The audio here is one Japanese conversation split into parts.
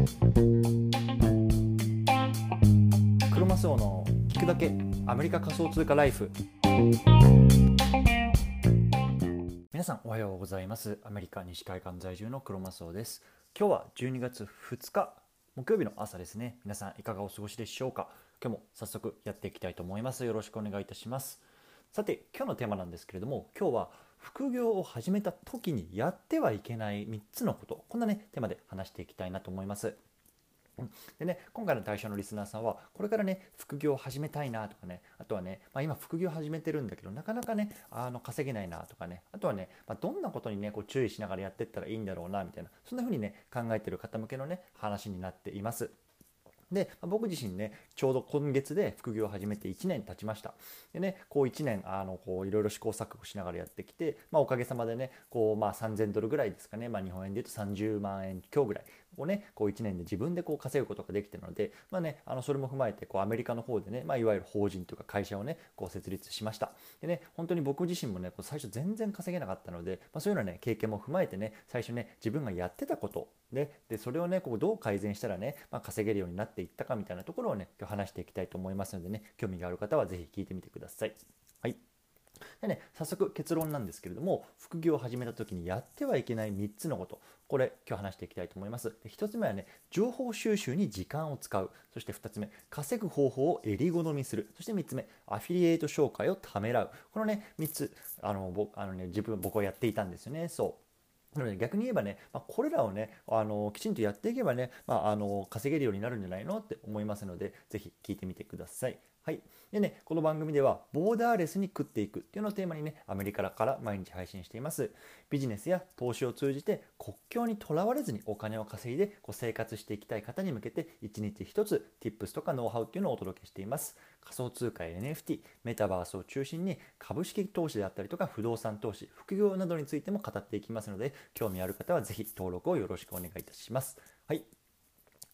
クロマスオの聞くだけアメリカ仮想通貨ライフ。皆さんおはようございます。アメリカ西海岸在住のクロマスオです。今日は12月2日木曜日の朝ですね。皆さんいかがお過ごしでしょうか。今日も早速やっていきたいと思います。よろしくお願いいたします。さて今日のテーマなんですけれども今日は副業を始めた時にやってはいけない3つのことこんなねテーマで話していきたいなと思いますでね、今回の対象のリスナーさんはこれからね副業を始めたいなとかねあとはね、まあ、今副業始めてるんだけどなかなかねあの稼げないなとかねあとはね、まあ、どんなことにねこう注意しながらやってったらいいんだろうなみたいなそんな風にね考えてる方向けのね話になっています。で、僕自身ねちょうど今月で副業を始めて1年経ちました。でねこう1年あのこういろいろ試行錯誤しながらやってきて、まあ、おかげさまでねこう、まあ、3000ドルぐらいですかね、まあ、日本円で言うと30万円強ぐらいをねこう1年で自分でこう稼ぐことができてるので、まあね、あのそれも踏まえてこうアメリカの方でね、まあ、いわゆる法人というか会社をねこう設立しましたでね本当に僕自身もねこう最初全然稼げなかったので、まあ、そういうのね経験も踏まえてね最初ね自分がやってたことででそれをねこうどう改善したらね、まあ、稼げるようになっていったかみたいなところをね今日話していきたいと思いますのでね興味がある方は是非聞いてみてください。でね、早速結論なんですけれども副業を始めた時にやってはいけない3つのことこれ今日話していきたいと思います。1つ目はね情報収集に時間を使う。そして2つ目稼ぐ方法を襟好みする。そして3つ目アフィリエイト紹介をためらう。このね3つあの僕あの、ね、自分僕はやっていたんですよね。そう。なので逆に言えばね、まあ、これらをねあのきちんとやっていけばね、まあ、あの稼げるようになるんじゃないのって思いますのでぜひ聞いてみてください。はい。でね、この番組では、ボーダーレスに食っていくっていうのをテーマにね、アメリカから毎日配信しています。ビジネスや投資を通じて、国境にとらわれずにお金を稼いでこう生活していきたい方に向けて、1日1つ、Tips とかノウハウっていうのをお届けしています。仮想通貨や NFT、メタバースを中心に、株式投資であったりとか、不動産投資、副業などについても語っていきますので、興味ある方はぜひ登録をよろしくお願いいたします。はい。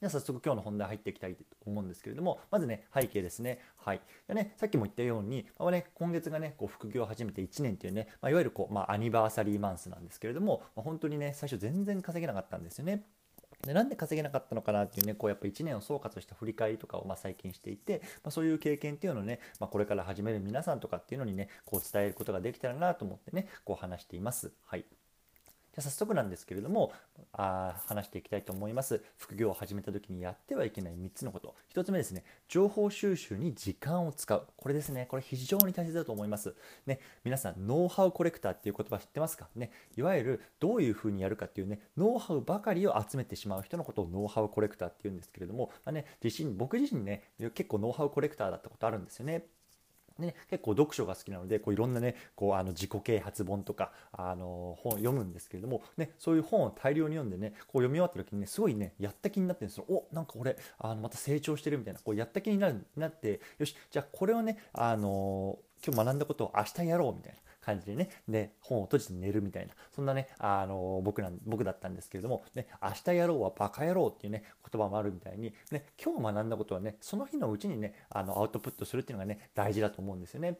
じゃあ早速今日の本題入っていきたいと思うんですけれども、まずね、背景ですね。はい。でね、さっきも言ったように、まあね、今月がね、こう副業を始めて1年っていうね、まあ、いわゆるこう、まあ、アニバーサリーマンスなんですけれども、まあ、本当にね、最初全然稼げなかったんですよね。でなんで稼げなかったのかなっていうねこうやっぱ1年を総括した振り返りとかをま最近していて、まあ、そういう経験っていうのをね、まあ、これから始める皆さんとかっていうのにねこう伝えることができたらなと思ってねこう話しています。はいじゃ早速なんですけれどもあ話していきたいと思います。副業を始めた時にやってはいけない3つのこと。1つ目ですね情報収集に時間を使う。これですねこれ非常に大切だと思います。ね皆さんノウハウコレクターっていう言葉知ってますか？ねいわゆるどういうふうにやるかっていうねノウハウばかりを集めてしまう人のことをノウハウコレクターっていうんですけれども、まあね、自身僕自身ね結構ノウハウコレクターだったことあるんですよね。ね、結構読書が好きなのでこういろんなねこうあの自己啓発本とかあの本を読むんですけれども、ね、そういう本を大量に読んでねこう読み終わった時にねすごいねやった気になってるんですよ。おなんか俺あのまた成長してるみたいなこうやった気になるなってよしじゃあこれをねあの今日学んだことを明日やろうみたいな。感じでね、で、本を閉じて寝るみたいな、そんなね、あの、僕なん、僕だったんですけれども、ね、明日やろうはバカ野郎っていうね、言葉もあるみたいに、ね、今日学んだことはね、その日のうちにね、あの、アウトプットするっていうのがね、大事だと思うんですよね。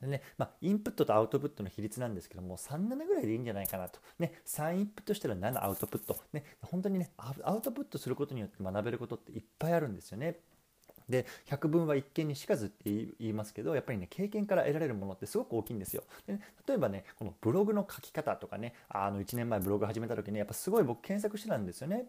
でね、まあ、インプットとアウトプットの比率なんですけども、3、7ぐらいでいいんじゃないかなと。ね、3インプットしたら7アウトプット。ね、本当にね、アウトプットすることによって学べることっていっぱいあるんですよね。で百聞は一見にしかずって言いますけどやっぱりね経験から得られるものってすごく大きいんですよ。で、ね、例えばねこのブログの書き方とかねあの1年前ブログ始めた時にやっぱすごい僕検索してたんですよね。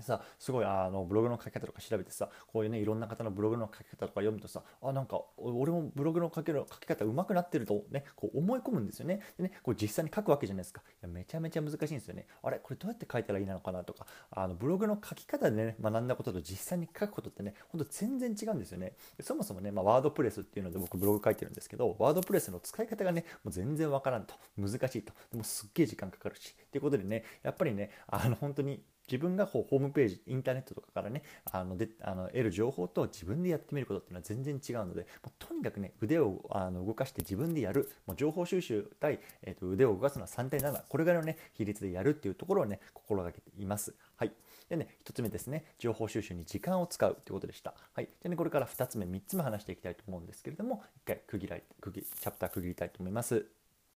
さすごいあのブログの書き方とか調べてさこういうねいろんな方のブログの書き方とか読むとさあなんか俺もブログの書き書き方上手くなってるとねこう思い込むんですよね。でねこう実際に書くわけじゃないですか。いやめちゃめちゃ難しいんですよね。あれこれどうやって書いたらいいのかなとか。あのブログの書き方でね学んだことと実際に書くことってねほんと全然違うんですよね。そもそもね、ま、ワードプレスっていうので僕ブログ書いてるんですけどワードプレスの使い方がねもう全然わからんと。難しいと。でもすっげえ時間かかるし。っていうことでねやっぱりねあの本当に自分がこうホームページインターネットとかからねあのであの得る情報と自分でやってみることっていうのは全然違うのでもうとにかくね腕をあの動かして自分でやるもう情報収集対、えー、と腕を動かすのは3対7これぐらいのね比率でやるっていうところをね心がけています。はいでね、1つ目ですね、情報収集に時間を使うということでした。はい。でね、これから2つ目、3つ目話していきたいと思うんですけれども、1回区切られ区切チャプター区切りたいと思います。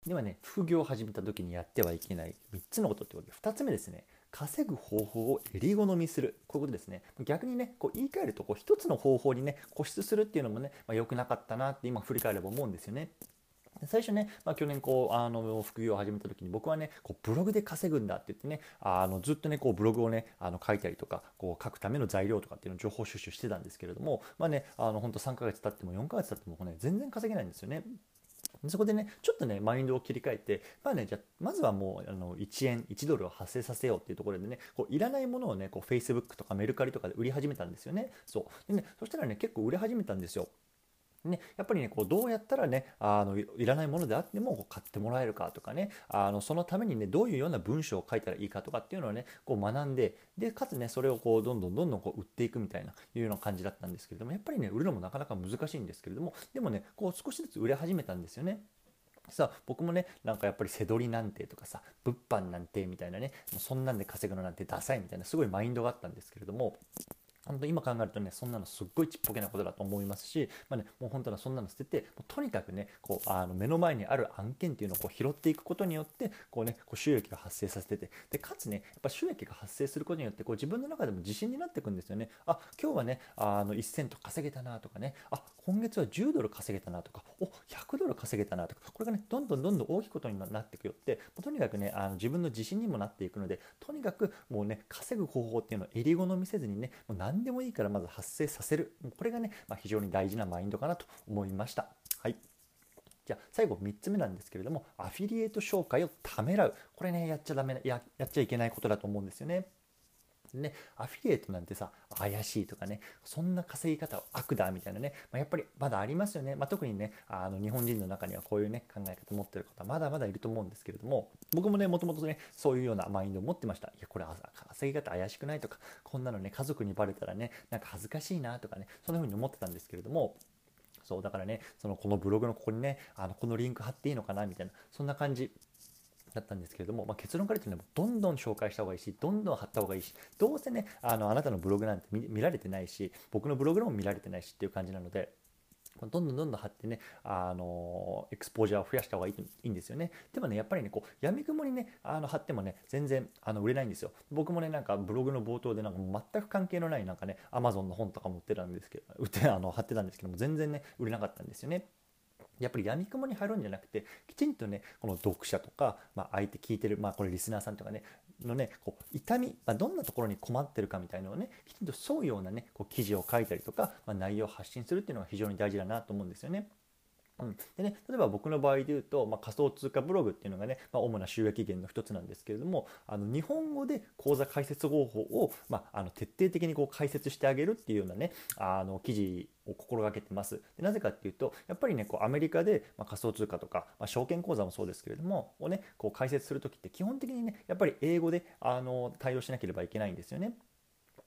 ではね、副業を始めた時にやってはいけない3つのことってことで、2つ目ですね、稼ぐ方法を襟好みするこういうことですね逆にねこう言い換えるとこう一つの方法にね固執するっていうのもね、まあ、良くなかったなって今振り返れば思うんですよね。最初ね、まあ、去年こうあの副業を始めた時に僕はねこうブログで稼ぐんだって言ってねあのずっとねこうブログをねあの書いたりとかこう書くための材料とかっていうのを情報収集してたんですけれどもまあねあの本当3ヶ月経っても4ヶ月経ってもね全然稼げないんですよね。そこでねちょっとねマインドを切り替えてまあねじゃまずはもうあの1円1ドルを発生させようっていうところでねこういらないものをねこう Facebook とかメルカリとかで売り始めたんですよね。そう。でねそしたらね結構売れ始めたんですよ。ね、やっぱりねこうどうやったらねあのいらないものであっても買ってもらえるかとかねあのそのためにねどういうような文章を書いたらいいかとかっていうのをねこう学んででかつねそれをこうどんどんどんどんこう売っていくみたいないうような感じだったんですけれどもやっぱりね売るのもなかなか難しいんですけれどもでもねこう少しずつ売れ始めたんですよね。さあ僕もねなんかやっぱり背取りなんてとかさ物販なんてみたいなねそんなんで稼ぐのなんてダサいみたいなすごいマインドがあったんですけれども本当今考えるとねそんなのすっごいちっぽけなことだと思いますし、まあね、もう本当はそんなの捨ててもうとにかくねこうあの目の前にある案件っていうのをこう拾っていくことによってこう、ね、こう収益が発生させててでかつねやっぱ収益が発生することによってこう自分の中でも自信になっていくんですよね。あ今日はねあの1セント稼げたなとかね。あ今月は10ドル稼げたなとか。お100ドル稼げたなとか。これがねどんどんどんどん大きいことになっていくよってとにかくねあの自分の自信にもなっていくのでとにかくもうね稼ぐ方法っていうのを襟好みせずにねもう何でもいいからまず発生させるこれがね、まあ、非常に大事なマインドかなと思いました。はいじゃあ最後3つ目なんですけれどもアフィリエイト紹介をためらうこれねやっちゃダメややっちゃいけないことだと思うんですよね。ね、アフィリエイトなんてさ怪しいとかねそんな稼ぎ方は悪だみたいなね、まあ、やっぱりまだありますよね、まあ、特にねあの日本人の中にはこういうね考え方持ってる方まだまだいると思うんですけれども僕もねもともとねそういうようなマインドを持ってました。いやこれ稼ぎ方怪しくないとかこんなのね家族にバレたらねなんか恥ずかしいなとかねそんな風に思ってたんですけれどもそうだからねそのこのブログのここにねあのこのリンク貼っていいのかなみたいなそんな感じだったんですけれども、まあ、結論から言うとね、どんどん紹介した方がいいし、どんどん貼った方がいいし、どうせね、あのあなたのブログなんて見られてないし、僕のブログでも見られてないしっていう感じなので、どんどんどんどん貼ってね、あのエクスポージャーを増やした方がいいいいんですよね。でもね、やっぱりね、こう、やみくもにね、あの貼ってもね、全然あの売れないんですよ。僕もね、なんかブログの冒頭で、なんか全く関係のない、なんかね、アマゾンの本とかも売ってたんですけど、売ってあの貼ってたんですけども、全然ね、売れなかったんですよね。やっぱり闇雲に入るんじゃなくてきちんとねこの読者とか、まあ、相手聞いてる、まあ、これリスナーさんとかねのねこう痛み、まあ、どんなところに困ってるかみたいなのをねきちんと沿うようなねこう記事を書いたりとか、まあ、内容を発信するっていうのが非常に大事だなと思うんですよね。うん、でね、例えば僕の場合で言うと、まあ、仮想通貨ブログっていうのがね、まあ、主な収益源の一つなんですけれどもあの日本語で口座開設方法を、まあ、あの徹底的にこう解説してあげるっていうようなねあの記事を心がけてますでなぜかっていうとやっぱりねこうアメリカで、まあ、仮想通貨とか、まあ、証券口座もそうですけれどもをねこう解説する時って基本的にねやっぱり英語であの対応しなければいけないんですよね。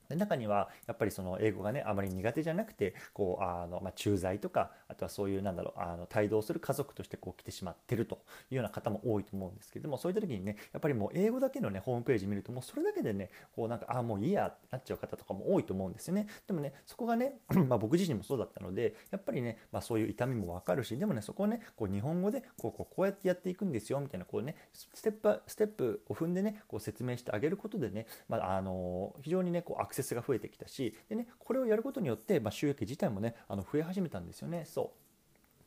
で中にはやっぱりその英語がねあまり苦手じゃなくてこうあの、まあ、駐在とかあとはそういうなんだろうあの帯同する家族としてこう来てしまってるというような方も多いと思うんですけどもそういった時にねやっぱりもう英語だけのねホームページ見るともうそれだけでねこうなんかああもういいやってなっちゃう方とかも多いと思うんですよね。でもねそこがね ま僕自身もそうだったのでやっぱりね、まあ、そういう痛みもわかるしでもねそこをねこう日本語でこうこうこうやってやっていくんですよみたいなこうねステップステップを踏んでねこう説明してあげることでね、まあ、あの非常にねこうアクセスが増えてきたししで、ね、これをやることによって、まあ、収益自体もねあの増え始めたんですよね。そ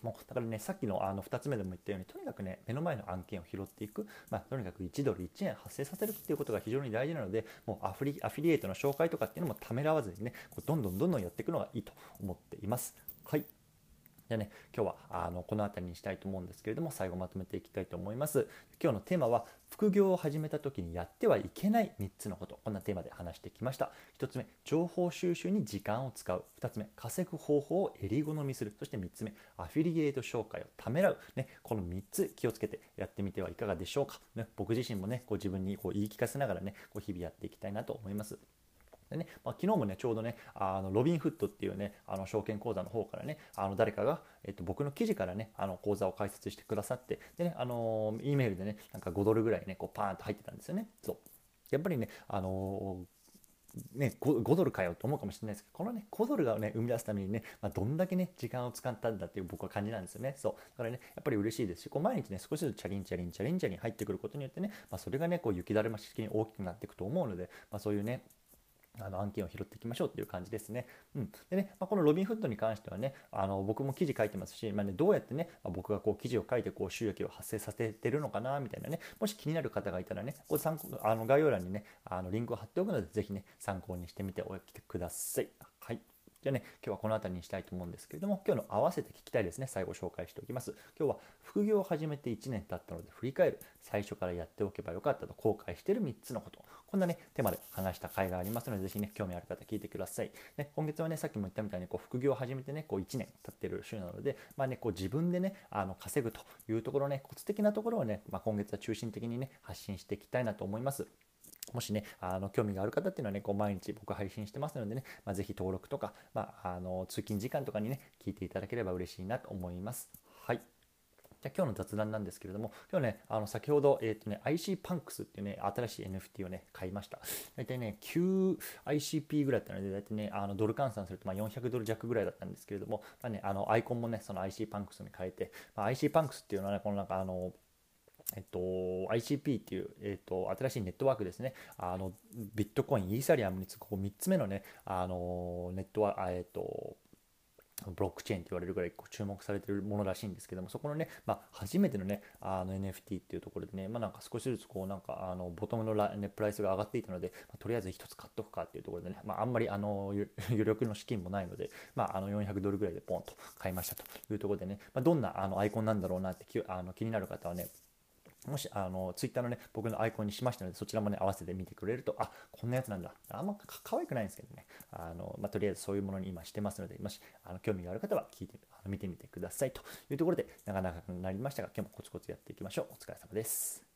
うもうだからねさっきのあの2つ目でも言ったようにとにかくね目の前の案件を拾っていく、まあ、とにかく1ドル1円発生させるっていうことが非常に大事なのでもうアフリアフィリエイトの紹介とかっていうのもためらわずにねこうどんどんどんどんやっていくのがいいと思っています。はいじゃあね、今日はあのこの辺りにしたいと思うんですけれども最後まとめていきたいと思います。今日のテーマは副業を始めた時にやってはいけない3つのことこんなテーマで話してきました。1つ目情報収集に時間を使う2つ目稼ぐ方法を襟好みするそして3つ目アフィリエイト紹介をためらう、ね、この3つ気をつけてやってみてはいかがでしょうか。ね、僕自身もねこう自分にこう言い聞かせながらねこう日々やっていきたいなと思います。でね、まあ、昨日もね、ちょうどね、あのロビンフットっていうね、あの証券口座の方からね、あの誰かが、えっと、僕の記事からね、あの口座を開設してくださって、でね、あの E メールでね、なんか5ドルぐらいね、こうパーンと入ってたんですよね。そう。やっぱりね、あのね、5, 5ドルかよと思うかもしれないですけど、このね、5ドルがね、生み出すためにね、まあ、どんだけね、時間を使ったんだっていう僕は感じなんですよね。そう。だからね、やっぱり嬉しいですし、こう毎日ね、少しずつチャリンチャリンチャリンチャリン入ってくることによってね、まあ、それがね、こう雪だるま式に大きくなっていくと思うので、まあ、そういうね、あの案件を拾っていきましょうっていう感じですね。うん、でね、まあ、このロビンフッドに関してはね、あの僕も記事書いてますし、まあね、どうやってね、まあ、僕がこう記事を書いてこう収益を発生させてるのかなみたいなね、もし気になる方がいたらね、こ参考あの概要欄にね、あのリンクを貼っておくので、ぜひね、参考にしてみておいてください。じゃあね、今日はこの辺りにしたいと思うんですけれども、今日の合わせて聞きたいですね、最後紹介しておきます。今日は副業を始めて1年経ったので振り返る、最初からやっておけばよかったと後悔している3つのこと、こんなね、テーマで話した回がありますので、ぜひね、興味ある方聞いてください。ね、今月はね、さっきも言ったみたいに、こう副業を始めてね、こう1年経ってる週なので、まあね、こう自分でね、あの稼ぐというところね、コツ的なところをね、まあ、今月は中心的にね、発信していきたいなと思います。もしね、あの興味がある方っていうのはね、こう毎日僕配信してますのでね、まあ、ぜひ登録とか、まあ、あの通勤時間とかにね、聞いていただければ嬉しいなと思います。はい。じゃ今日の雑談なんですけれども、今日ね、あの先ほど、えっ、ー、とね、IC パンクスっていうね、新しい NFT をね、買いました。大体ね、9ICP ぐらいだったので、大体ね、あのドル換算するとま400ドル弱ぐらいだったんですけれども、まあね、あのアイコンもね、その IC パンクスに変えて、まあ、IC パンクスっていうのはね、このなんかあの、えっと、ICP っていう、えっと、新しいネットワークですね。あの、ビットコイン、イーサリアムにつくこう3つ目のね、あの、ネットワーク、えっと、ブロックチェーンって言われるぐらい注目されてるものらしいんですけども、そこのね、まあ、初めてのね、あの NFT っていうところでね、まあ、なんか少しずつこう、なんかあのボトムのラ、ね、プライスが上がっていたので、まあ、とりあえず1つ買っとくかっていうところでね、まあ、あんまりあの 余力の資金もないので、まあ、あの400ドルぐらいでポンと買いましたというところでね、まあ、どんなあのアイコンなんだろうなってきあの気になる方はね、もし、あの、ツイッターのね、僕のアイコンにしましたので、そちらもね、合わせて見てくれると、あ、こんなやつなんだ。あんま可愛くないんですけどね。あの、まあ、とりあえずそういうものに今してますので、もし、あの興味がある方は聞いて、あの見てみてくださいというところで、なかなかなりましたが、今日もコツコツやっていきましょう。お疲れ様です。